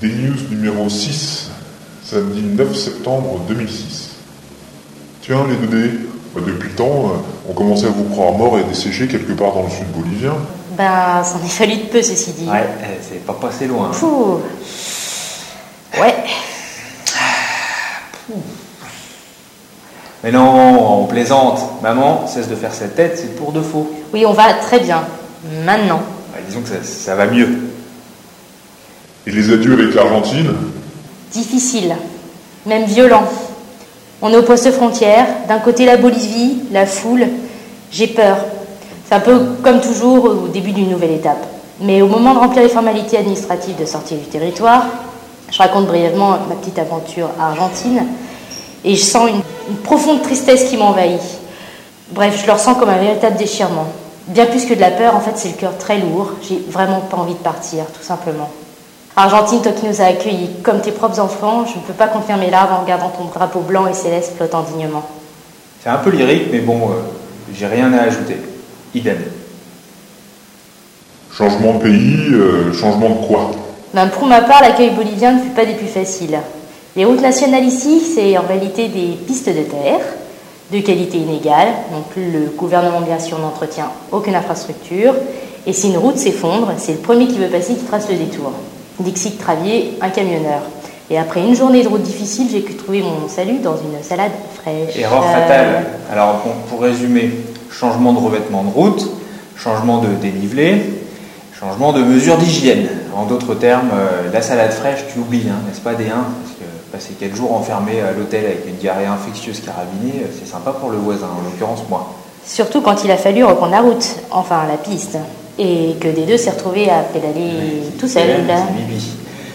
Des news numéro 6, samedi 9 septembre 2006. Tiens, les deux bah, depuis le temps, euh, on commençait à vous croire mort et desséché quelque part dans le sud bolivien. Ben, ça en est fallu de peu, ceci dit. Ouais, eh, c'est pas passé loin. Fou. Ouais. Mais non, on plaisante. Maman, cesse de faire cette tête, c'est pour de faux. Oui, on va très bien. Maintenant. disons que ça, ça va mieux. Et les adieux avec l'Argentine Difficile, même violent. On est au poste frontière, d'un côté la Bolivie, la foule. J'ai peur. C'est un peu comme toujours au début d'une nouvelle étape. Mais au moment de remplir les formalités administratives de sortie du territoire, je raconte brièvement ma petite aventure argentine et je sens une, une profonde tristesse qui m'envahit. Bref, je le ressens comme un véritable déchirement. Bien plus que de la peur, en fait, c'est le cœur très lourd. J'ai vraiment pas envie de partir, tout simplement. Argentine, toi qui nous as accueillis comme tes propres enfants, je ne peux pas contenir mes larmes en regardant ton drapeau blanc et céleste flottant dignement. C'est un peu lyrique, mais bon, euh, j'ai rien à ajouter. Idem. Changement de pays, euh, changement de quoi? Ben, Pour ma part, l'accueil bolivien ne fut pas des plus faciles. Les routes nationales ici, c'est en réalité des pistes de terre, de qualité inégale, donc le gouvernement bien sûr n'entretient aucune infrastructure, et si une route s'effondre, c'est le premier qui veut passer qui trace le détour. Dixit Travier, un camionneur. Et après une journée de route difficile, j'ai pu trouver mon salut dans une salade fraîche. Erreur fatale. Alors, pour résumer, changement de revêtement de route, changement de dénivelé, changement de mesure d'hygiène. En d'autres termes, euh, la salade fraîche, tu oublies, hein, n'est-ce pas, des 1 Parce que passer quelques jours enfermé à l'hôtel avec une diarrhée infectieuse carabinée, euh, c'est sympa pour le voisin, en l'occurrence moi. Surtout quand il a fallu reprendre la route, enfin la piste et que des deux s'est retrouvé à pédaler tout seul.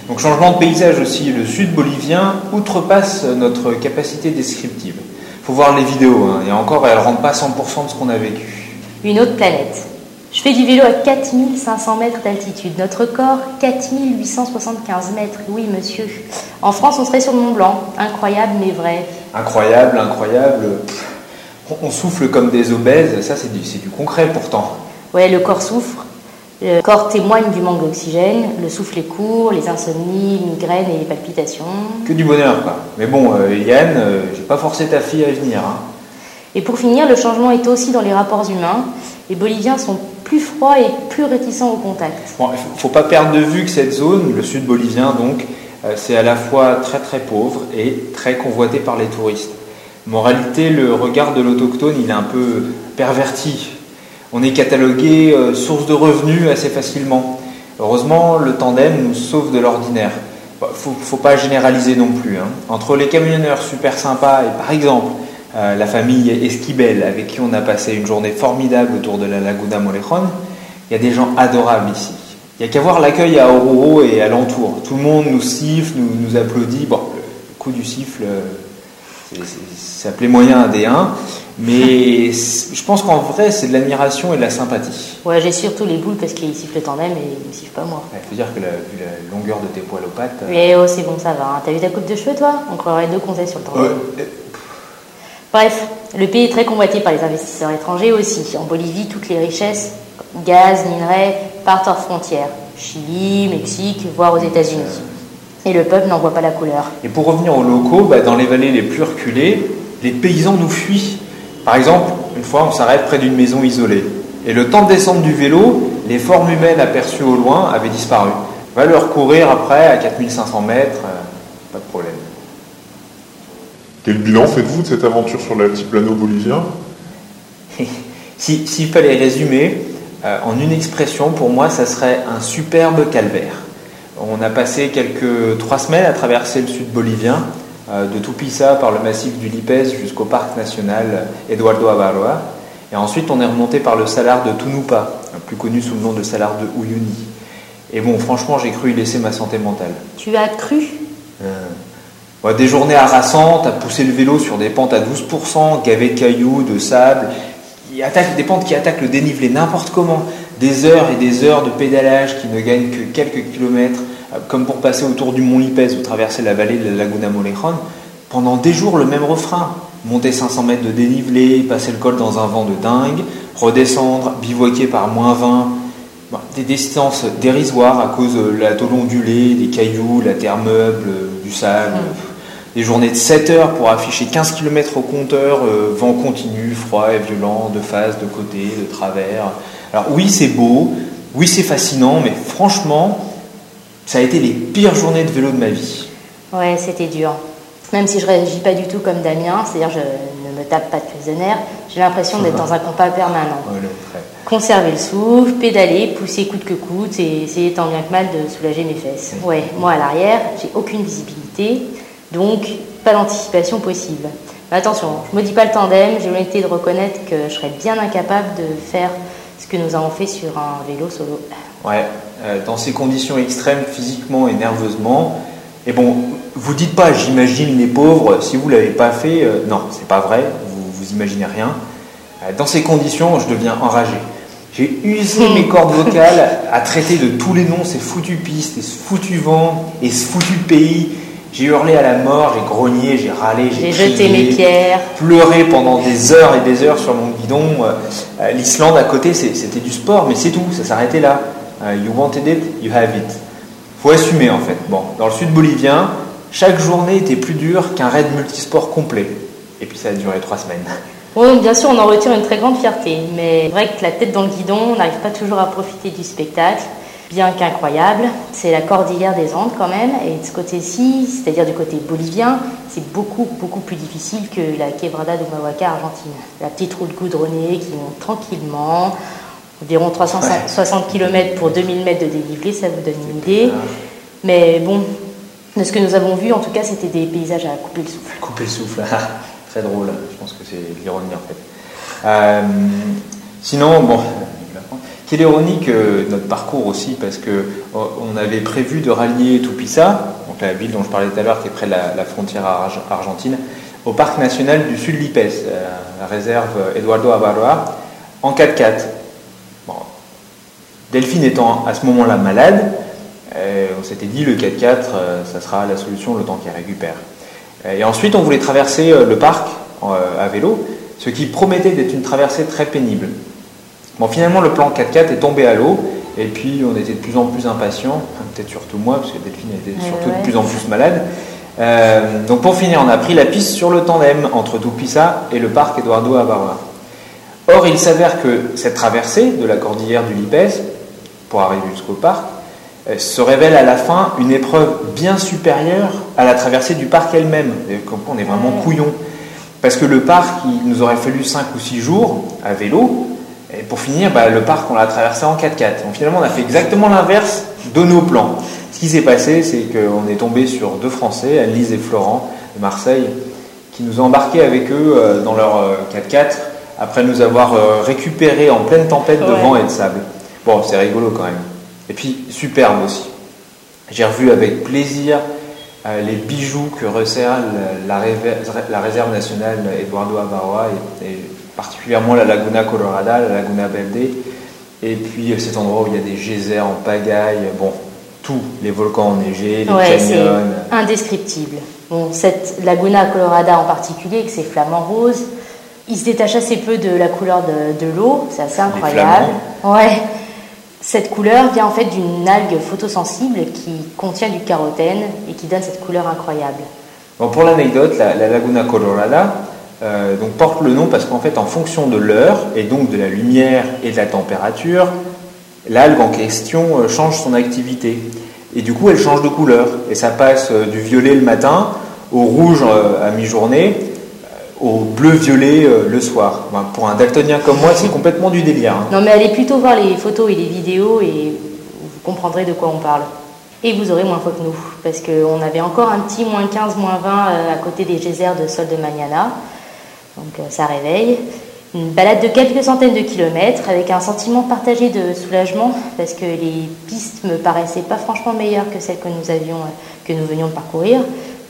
Donc changement de paysage aussi, le sud bolivien outrepasse notre capacité descriptive. Il faut voir les vidéos, hein. et encore elles ne rendent pas 100% de ce qu'on a vécu. Une autre planète. Je fais du vélo à 4500 mètres d'altitude. Notre corps, 4875 mètres. Oui, monsieur. En France, on serait sur le Mont Blanc. Incroyable, mais vrai. Incroyable, incroyable. On souffle comme des obèses. Ça, c'est du, du concret pourtant. Ouais, le corps souffre. Le corps témoigne du manque d'oxygène, le souffle est court, les insomnies, migraines et les palpitations. Que du bonheur, quoi. Mais bon, euh, Yann, euh, j'ai pas forcé ta fille à venir. Hein. Et pour finir, le changement est aussi dans les rapports humains. Les Boliviens sont plus froids et plus réticents au contact. Bon, faut pas perdre de vue que cette zone, le sud bolivien donc, euh, c'est à la fois très très pauvre et très convoité par les touristes. Moralité, le regard de l'autochtone, il est un peu perverti on est catalogué euh, source de revenus assez facilement. Heureusement, le tandem nous sauve de l'ordinaire. Il bah, faut, pas généraliser non plus. Hein. Entre les camionneurs super sympas et par exemple euh, la famille Esquibel avec qui on a passé une journée formidable autour de la Laguna Molejon, il y a des gens adorables ici. Il n'y a qu'à voir l'accueil à Oruro et à l'entour. Tout le monde nous siffle, nous, applaudit. Bon, le coup du siffle, ça plaît moyen à des 1. Mais je pense qu'en vrai, c'est de l'admiration et de la sympathie. Ouais, j'ai surtout les boules parce qu'ils sifflent le tandem et ils ne sifflent pas moi. Il faut dire que la, vu la longueur de tes poils aux pattes. Mais oh, c'est bon, ça va. Hein. T'as vu ta coupe de cheveux, toi? On croirait deux conseils sur le tandem. Bref, le pays est très convoité par les investisseurs étrangers aussi. En Bolivie, toutes les richesses, gaz, minerais, partent hors frontières. Chili, Mexique, voire aux États-Unis. Et le peuple n'en voit pas la couleur. Et pour revenir aux locaux, bah, dans les vallées les plus reculées, les paysans nous fuient par exemple, une fois, on s'arrête près d'une maison isolée. Et le temps de descendre du vélo, les formes humaines aperçues au loin avaient disparu. On va leur courir après à 4500 mètres, euh, pas de problème. Quel bilan faites-vous de cette aventure sur l'altiplano bolivien? S'il fallait résumer euh, en une expression, pour moi, ça serait un superbe calvaire. On a passé quelques trois semaines à traverser le sud bolivien, de Tupisa par le massif du Lipez jusqu'au parc national Eduardo Avaroa. Et ensuite, on est remonté par le salar de Tunupa, plus connu sous le nom de salar de Uyuni. Et bon, franchement, j'ai cru y laisser ma santé mentale. Tu as cru? Euh, Des journées harassantes, à pousser le vélo sur des pentes à 12%, gavées de cailloux, de sable, qui attaquent, des pentes qui attaquent le dénivelé n'importe comment. Des heures et des heures de pédalage qui ne gagnent que quelques kilomètres comme pour passer autour du mont Lipez ou traverser la vallée de la Laguna Molejon, pendant des jours le même refrain. Monter 500 mètres de dénivelé, passer le col dans un vent de dingue, redescendre, bivouaquer par moins 20. des distances dérisoires à cause de la tôle ondulée, des cailloux, la terre meuble, du sable. Des journées de 7 heures pour afficher 15 km au compteur, euh, vent continu, froid et violent, de face, de côté, de travers. Alors oui, c'est beau, oui, c'est fascinant, mais franchement, ça a été les pires journées de vélo de ma vie. Ouais, c'était dur. Même si je réagis pas du tout comme Damien, c'est-à-dire je ne me tape pas de prisonnière, j'ai l'impression d'être dans un combat permanent. Conserver le souffle, pédaler, pousser coûte que coûte et essayer tant bien que mal de soulager mes fesses. Ouais, moi à l'arrière, j'ai aucune visibilité, donc pas d'anticipation possible. Mais attention, je ne me dis pas le tandem, j'ai l'honnêteté de reconnaître que je serais bien incapable de faire ce que nous avons fait sur un vélo solo. Ouais, dans ces conditions extrêmes physiquement et nerveusement, et bon, vous dites pas, j'imagine les pauvres, si vous l'avez pas fait, euh, non, c'est pas vrai, vous, vous imaginez rien. Euh, dans ces conditions, je deviens enragé. J'ai usé mes cordes vocales à traiter de tous les noms ces foutues pistes, et ce foutu vent, et ce foutu pays. J'ai hurlé à la mort, j'ai grogné, j'ai râlé, j'ai jeté mes pierres, pleuré pendant des heures et des heures sur mon guidon. Euh, L'Islande à côté, c'était du sport, mais c'est tout, ça s'arrêtait là. You wanted it, you have it. Faut assumer en fait. Bon, dans le sud bolivien, chaque journée était plus dure qu'un raid multisport complet. Et puis ça a duré trois semaines. Oui, bien sûr, on en retire une très grande fierté, mais c'est vrai que la tête dans le guidon, on n'arrive pas toujours à profiter du spectacle, bien qu'incroyable. C'est la cordillère des Andes quand même, et de ce côté-ci, c'est-à-dire du côté bolivien, c'est beaucoup, beaucoup plus difficile que la Quebrada de Mahuaca argentine. La petite route goudronnée qui monte tranquillement, environ 360 km pour 2000 mètres de dénivelé, ça vous donne une idée. Mais bon, de ce que nous avons vu, en tout cas, c'était des paysages à couper le souffle. Couper le souffle, très drôle. Je pense que c'est l'ironie en fait. Euh, sinon, bon, quelle ironie que notre parcours aussi, parce que oh, on avait prévu de rallier Tupisa, donc la ville dont je parlais tout à l'heure, qui est près de la, frontière argentine, au parc national du sud Lipes, euh, la réserve Eduardo Avaroa, en 4x4. Delphine étant à ce moment-là malade, euh, on s'était dit le 4x4, euh, ça sera la solution le temps qu'elle récupère. Euh, et ensuite, on voulait traverser le parc à vélo, ce qui promettait d'être une traversée très pénible. Bon, finalement, le plan 4x4 est tombé à l'eau, et puis on était de plus en plus impatients, peut-être surtout moi, parce que Delphine était surtout de plus en plus malade. donc pour finir, on a pris la piste sur le tandem entre Tupisa et le parc Eduardo Abarra. Or, il s'avère que cette traversée de la cordillère du Lipès, pour arriver jusqu'au parc, euh, se révèle à la fin une épreuve bien supérieure à la traversée du parc elle-même. On est vraiment couillon. Parce que le parc, il nous aurait fallu 5 ou 6 jours à vélo. Et pour finir, bah, le parc, on l'a traversé en 4x4. Donc finalement, on a fait exactement l'inverse de nos plans. Ce qui s'est passé, c'est qu'on est tombé sur deux Français, Annelise et Florent de Marseille, qui nous ont embarqués avec eux euh, dans leur 4x4 euh, après nous avoir récupérés en pleine tempête de vent et de sable. Bon, c'est rigolo quand même. Et puis superbe aussi. J'ai revu avec plaisir euh, les bijoux que resserre la, la, réserve nationale Eduardo Abarroa et, particulièrement la Laguna Colorada, la Laguna Verde, et puis euh, cet endroit où il y a des geysers en pagaille, bon, tous les volcans enneigés, les ouais, canyons. indescriptible. Bon, cette Laguna Colorada en particulier, avec ses flamants roses, il se détache assez peu de la couleur de, de l'eau, c'est assez incroyable. Ouais. Cette couleur vient en fait d'une algue photosensible qui contient du carotène et qui donne cette couleur incroyable. Bon, pour l'anecdote, la, Laguna Colorada euh, donc, porte le nom parce qu'en fait, en fonction de l'heure et donc de la lumière et de la température, l'algue en question euh, change son activité. Et du coup, elle change de couleur. Et ça passe euh, du violet le matin au rouge à mi-journée au bleu-violet euh, le soir. pour un daltonien comme moi, c'est complètement du délire. Hein. Non, mais allez plutôt voir les photos et les vidéos et vous comprendrez de quoi on parle. Et vous aurez moins faim que nous, parce qu'on avait encore un petit moins 15, moins 20 euh, à côté des geysers de Sol de Magnana. Donc euh, ça réveille. Une balade de quelques centaines de kilomètres avec un sentiment partagé de soulagement parce que les pistes me paraissaient pas franchement meilleures que celles que nous avions, que nous venions de parcourir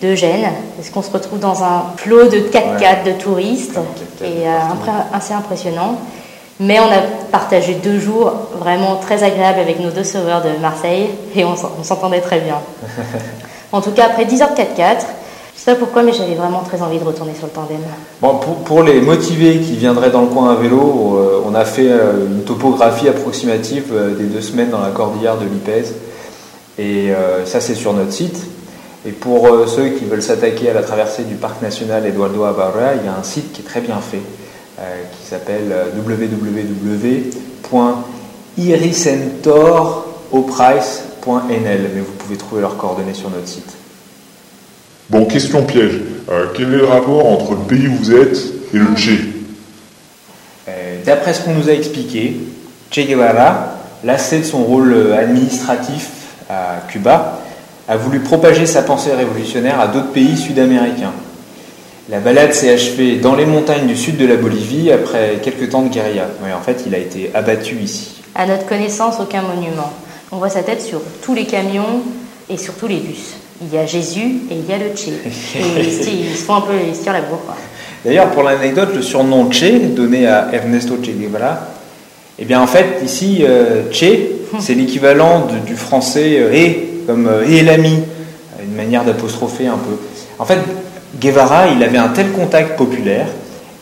de Gênes, parce qu'on se retrouve dans un flot de 4x4 de touristes, et euh, assez impressionnant. Mais on a partagé deux jours vraiment très agréables avec nos deux sauveurs de Marseille, et on, s'entendait très bien. en tout cas, après 10 heures de 4x4, Je sais pas pourquoi, mais j'avais vraiment très envie de retourner sur le tandem. Bon, pour, pour les motivés qui viendraient dans le coin à vélo, euh, on a fait euh, une topographie approximative euh, des deux semaines dans la cordillère de l'Ipèze. Et ça, c'est sur notre site. Et pour euh, ceux qui veulent s'attaquer à la traversée du parc national Eduardo Abarra, il y a un site qui est très bien fait, euh, qui s'appelle euh, www.iricentorauprice.nl. Mais vous pouvez trouver leurs coordonnées sur notre site. Bon, question piège. Euh, quel est le rapport entre le pays où vous êtes et le Tché? Euh, D'après ce qu'on nous a expliqué, Che Guevara, lassé de son rôle administratif à Cuba, a voulu propager sa pensée révolutionnaire à d'autres pays sud-américains. La balade s'est achevée dans les montagnes du sud de la Bolivie après quelques temps de guérilla. Ouais, en fait, il a été abattu ici. À notre connaissance, aucun monument. On voit sa tête sur tous les camions et sur tous les bus. Il y a Jésus et il y a le Che. Et ils, se- font un peu, ils se tirent la bourre. D'ailleurs, pour l'anecdote, le surnom Che, donné à Ernesto Che Guevara, eh bien en fait, ici, euh, Che, c'est l'équivalent du français euh, et, comme euh, et l'ami, une manière d'apostropher un peu. En fait, Guevara, il avait un tel contact populaire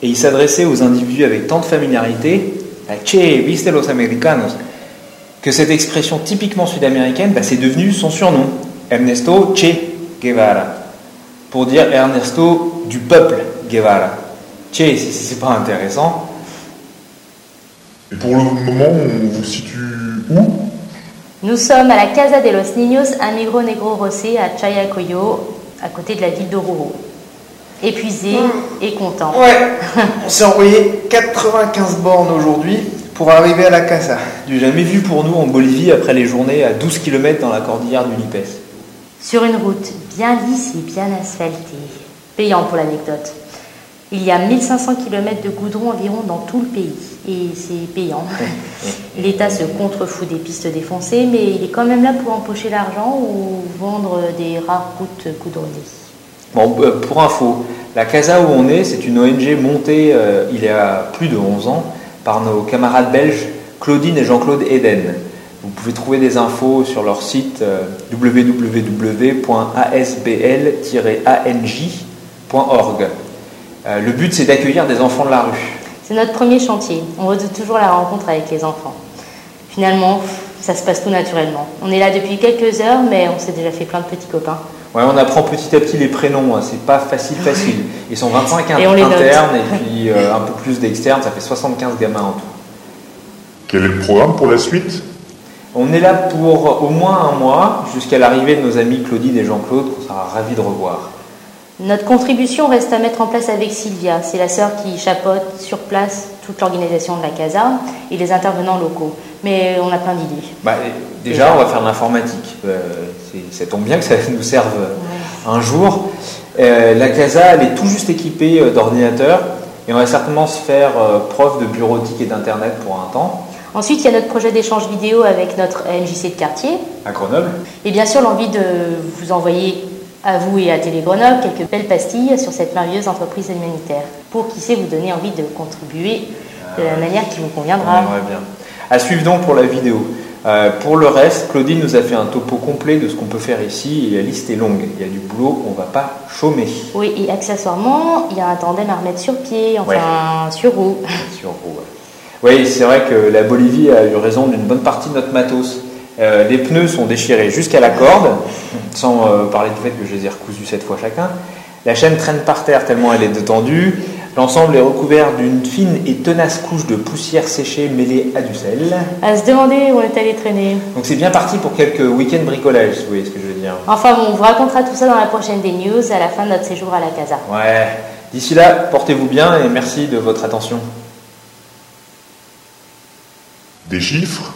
et il s'adressait aux individus avec tant de familiarité, à Che, viste los americanos, que cette expression typiquement sud-américaine, bah, c'est devenu son surnom, Ernesto Che Guevara pour dire Ernesto du peuple Guevara. Che, si c'est pas intéressant. Et pour le moment, on vous situe où? Nous sommes à la Casa de los Niños Amigro Negro Rosé à Chayacoyo, à côté de la ville d'Oruro. Épuisé et content. Ouais, on s'est envoyé 95 bornes aujourd'hui pour arriver à la casa. Du jamais vu pour nous en Bolivie après les journées à 12 km dans la cordillère du Lipès. Sur une route bien lisse et bien asphaltée. Payant pour l'anecdote. Il y a 1500 km de goudron environ dans tout le pays. Et c'est payant. L'État se contrefout des pistes défoncées, mais il est quand même là pour empocher l'argent ou vendre des rares routes goudronnées. Bon, euh, pour info, la casa où on est, c'est une ONG montée euh, il y a plus de 11 ans par nos camarades belges Claudine et Jean-Claude Eden. Vous pouvez trouver des infos sur leur site euh, www.asbl-ang.org. Euh, le but, c'est d'accueillir des enfants de la rue. C'est notre premier chantier. On redoute toujours la rencontre avec les enfants. Finalement, ça se passe tout naturellement. On est là depuis quelques heures, mais on s'est déjà fait plein de petits copains. Ouais, on apprend petit à petit les prénoms, hein, c'est pas facile facile. Ils sont 25 Et on les note. internes et puis euh, un peu plus d'externes, ça fait 75 gamins en tout. Quel est le programme pour la suite? On est là pour au moins un mois, jusqu'à l'arrivée de nos amis Claudine et Jean-Claude, qu'on sera ravis de revoir. Notre contribution reste à mettre en place avec Sylvia. C'est la sœur qui chapeaute sur place toute l'organisation de la casa et les intervenants locaux. Mais on a plein d'idées. Bah, déjà, on va faire de l'informatique. Euh, c'est- ça tombe bien que ça nous serve un jour. Euh, la casa, elle est tout juste équipée euh, d'ordinateurs et on va certainement se faire euh, prof de bureautique et d'internet pour un temps Ensuite, il y a notre projet d'échange vidéo avec notre MJC de quartier. à Grenoble. Et bien sûr, l'envie de vous envoyer à vous et à Télé Grenoble quelques belles pastilles sur cette merveilleuse entreprise humanitaire. Pour, qui sait, vous donner envie de contribuer de la manière qui vous On conviendra. aimerait bien. À suivre donc pour la vidéo. Euh, pour le reste, Claudine nous a fait un topo complet de ce qu'on peut faire ici et la liste est longue. Il y a du boulot, on va pas chômer. Oui, et accessoirement, il y a un tandem à remettre sur pied, enfin sur roue. Sur vous, ouais. Oui, c'est vrai que la Bolivie a eu raison d'une bonne partie de notre matos. Euh, les pneus sont déchirés jusqu'à la corde, sans euh, parler du fait que je les ai recousus cette fois chacun. La chaîne traîne par terre tellement elle est détendue. L'ensemble est recouvert d'une fine et tenace couche de poussière séchée mêlée à du sel. À se demander où on est allé traîner. Donc c'est bien parti pour quelques week-ends bricolage, si vous voyez ce que je veux dire. Enfin bon, on vous racontera tout ça dans la prochaine des news à la fin de notre séjour à la casa. Ouais. D'ici là, portez-vous bien et merci de votre attention. Des chiffres?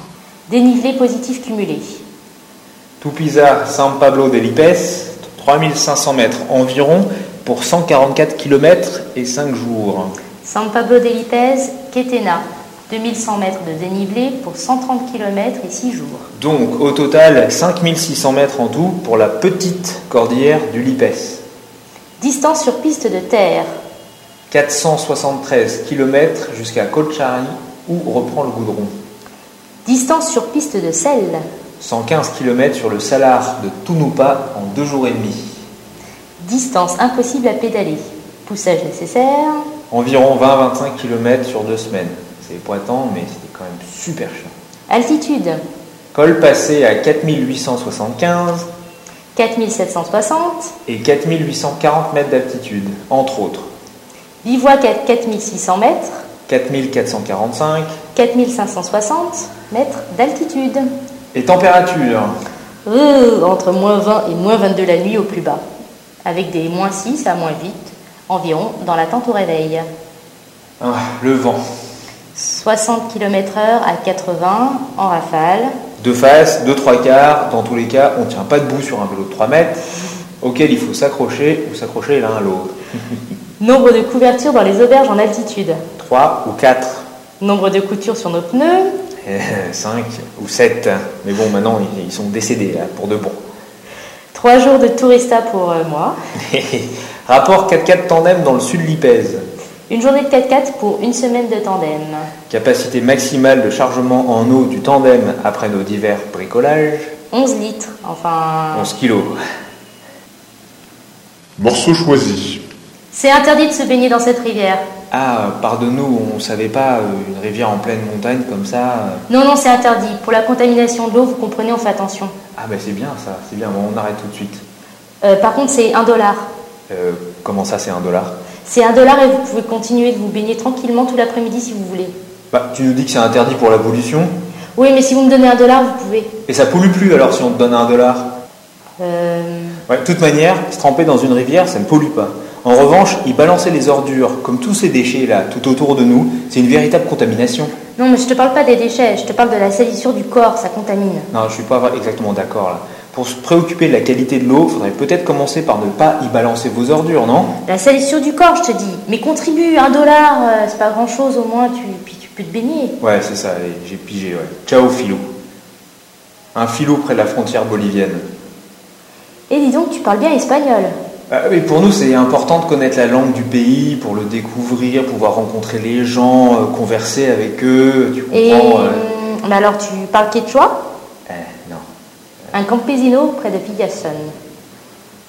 Dénivelé positif cumulé. Tupiza, San Pablo de Lipes, 3500 mètres environ pour 144 km et 5 jours. San Pablo de Lipez, Quetena. 2100 mètres de dénivelé pour 130 km et 6 jours. Donc au total 5600 mètres en tout pour la petite cordillère du Lipes. Distance sur piste de terre. 473 km jusqu'à Colchari où reprend le goudron. Distance sur piste de sel. 115 km sur le salar de Tunupa en deux jours et demi. Distance impossible à pédaler. Poussage nécessaire. Environ 20-25 km sur deux semaines. C'est poitant, mais c'était quand même super chiant. Altitude. Col passé à 4875 4760. et 4840 mètres d'altitude, entre autres. Bivouac à 4600 mètres. 4445 4560 mètres d'altitude. et température. Euh, entre moins 20 et moins 22 la nuit au plus bas. Avec des moins 6 à moins 8 environ dans l'attente au réveil. Ah, le vent. 60 km/h à 80 en rafale. Deux faces, deux trois quarts, dans tous les cas, on ne tient pas debout sur un vélo de 3 mètres, auquel il faut s'accrocher ou s'accrocher l'un à l'autre. Nombre de couvertures dans les auberges en altitude. 3 ou 4, Nombre de coutures sur nos pneus. 5 ou 7. Mais bon, maintenant, ils ils sont décédés, là, pour de bon. 3 jours de tourista pour euh, moi. Rapport 4x4 tandem dans le sud de l'Ipèze. Une journée de 4x4 pour une semaine de tandem. Capacité maximale de chargement en eau du tandem après nos divers bricolages, 11 litres. Enfin. 11 kilos. Morceau choisi. C'est interdit de se baigner dans cette rivière. Ah, pardonne-nous, on savait pas, euh, une rivière en pleine montagne comme ça. euh. Non, non, c'est interdit. Pour la contamination de l'eau, vous comprenez, on fait attention. Ah, bah c'est bien ça, c'est bien, on arrête tout de suite. Euh, par contre, c'est 1 dollar. Euh, comment ça, c'est un dollar? C'est 1 dollar et vous pouvez continuer de vous baigner tranquillement tout l'après-midi si vous voulez. Bah, tu nous dis que c'est interdit pour la pollution, Oui, mais si vous me donnez 1 dollar, vous pouvez. et ça pollue plus alors si on te donne un dollar? Euh, Ouais, de toute manière, se tremper dans une rivière, ça ne pollue pas. En revanche, y balancer les ordures, comme tous ces déchets là, tout autour de nous, c'est une véritable contamination. Non, mais je te parle pas des déchets, je te parle de la salissure du corps, ça contamine. Non, je suis pas exactement d'accord là. Pour se préoccuper de la qualité de l'eau, faudrait peut-être commencer par ne pas y balancer vos ordures, non? La salissure du corps, je te dis. Mais contribue, 1 dollar, euh, c'est pas grand chose, au moins, tu, puis tu peux te baigner. Ouais, c'est ça, j'ai pigé, ouais. Ciao, filou. Un filou près de la frontière bolivienne. Et dis donc, tu parles bien espagnol. Ah, mais pour nous, c'est important de connaître la langue du pays, pour le découvrir, pouvoir rencontrer les gens, euh, converser avec eux, tu Et. comprends euh, Mais alors, tu parles quechua? Eh, non. Un campesino près de Pigasson.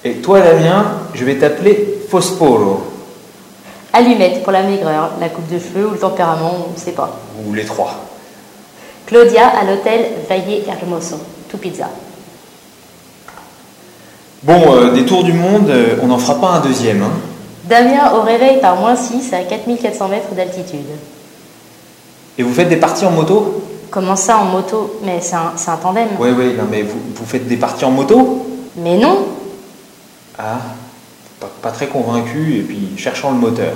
Et toi, Damien, je vais t'appeler Fosporo, Allumette pour la maigreur, la coupe de cheveux ou le tempérament, on ne sait pas. ou les trois. Claudia à l'hôtel Valle Hermoso, tout pizza. Bon, euh, des tours du monde, euh, on n'en fera pas un deuxième. Hein. Damien au réveil par moins 6 à 4400 mètres d'altitude. Et vous faites des parties en moto? Comment ça en moto? Mais c'est un, c'est un tandem. Oui, oui, non, mais vous, vous faites des parties en moto? Mais non Ah, pas, pas très convaincu, et puis cherchant le moteur.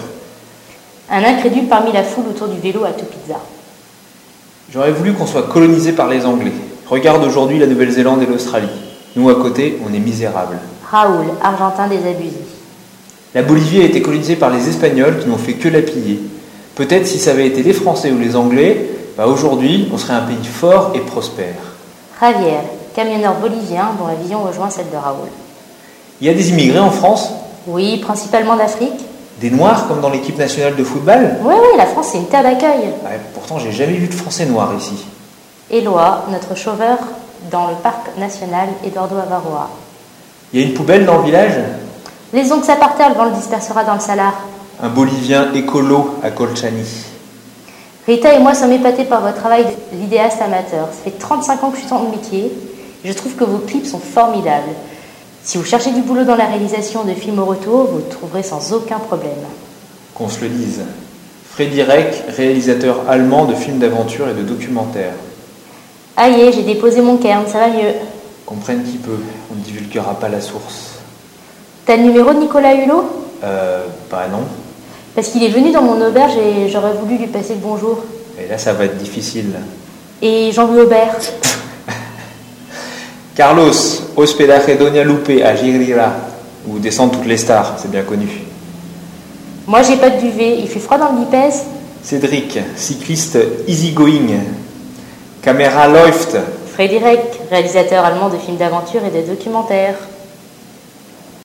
Un incrédule parmi la foule autour du vélo à tout pizza. J'aurais voulu qu'on soit colonisé par les Anglais. Regarde aujourd'hui la Nouvelle-Zélande et l'Australie. Nous, à côté, on est misérables. Raoul, argentin désabusé. La Bolivie a été colonisée par les Espagnols qui n'ont fait que la piller. Peut-être si ça avait été les Français ou les Anglais, bah aujourd'hui, on serait un pays fort et prospère. Javier, camionneur bolivien dont la vision rejoint celle de Raoul. Il y a des immigrés en France? Oui, principalement d'Afrique. Des Noirs comme dans l'équipe nationale de football? Oui, oui, la France c'est une terre d'accueil. Ouais, Pourtant, j'ai jamais vu de Français noirs ici. Éloi, notre chauveur dans le parc national Eduardo Avaroa. Il y a une poubelle dans le village? Ça par terre, le vent le dispersera dans le salar. Un Bolivien écolo à Colchani. Rita et moi sommes épatés par votre travail de vidéaste amateur. Ça fait 35 ans que je suis le métier. et Je trouve que vos clips sont formidables. Si vous cherchez du boulot dans la réalisation de films au retour, vous le trouverez sans aucun problème. Qu'on se le dise. Freddy Reck, réalisateur allemand de films d'aventure et de documentaires. Aïe, j'ai déposé mon cairn, ça va mieux. Comprenne qui peut, on ne divulguera pas la source. T'as le numéro de Nicolas Hulot? Euh, bah non. Parce qu'il est venu dans mon auberge et j'aurais voulu lui passer le bonjour. Et là, ça va être difficile. Et Jean-Louis Aubert. Carlos, hospedaje Doña Lupe à Girira, où descendent toutes les stars, c'est bien connu. Moi, j'ai pas de duvet. Il fait froid dans le Lipès Cédric, cycliste easygoing. Caméra läuft. Frédéric, réalisateur allemand de films d'aventure et de documentaires.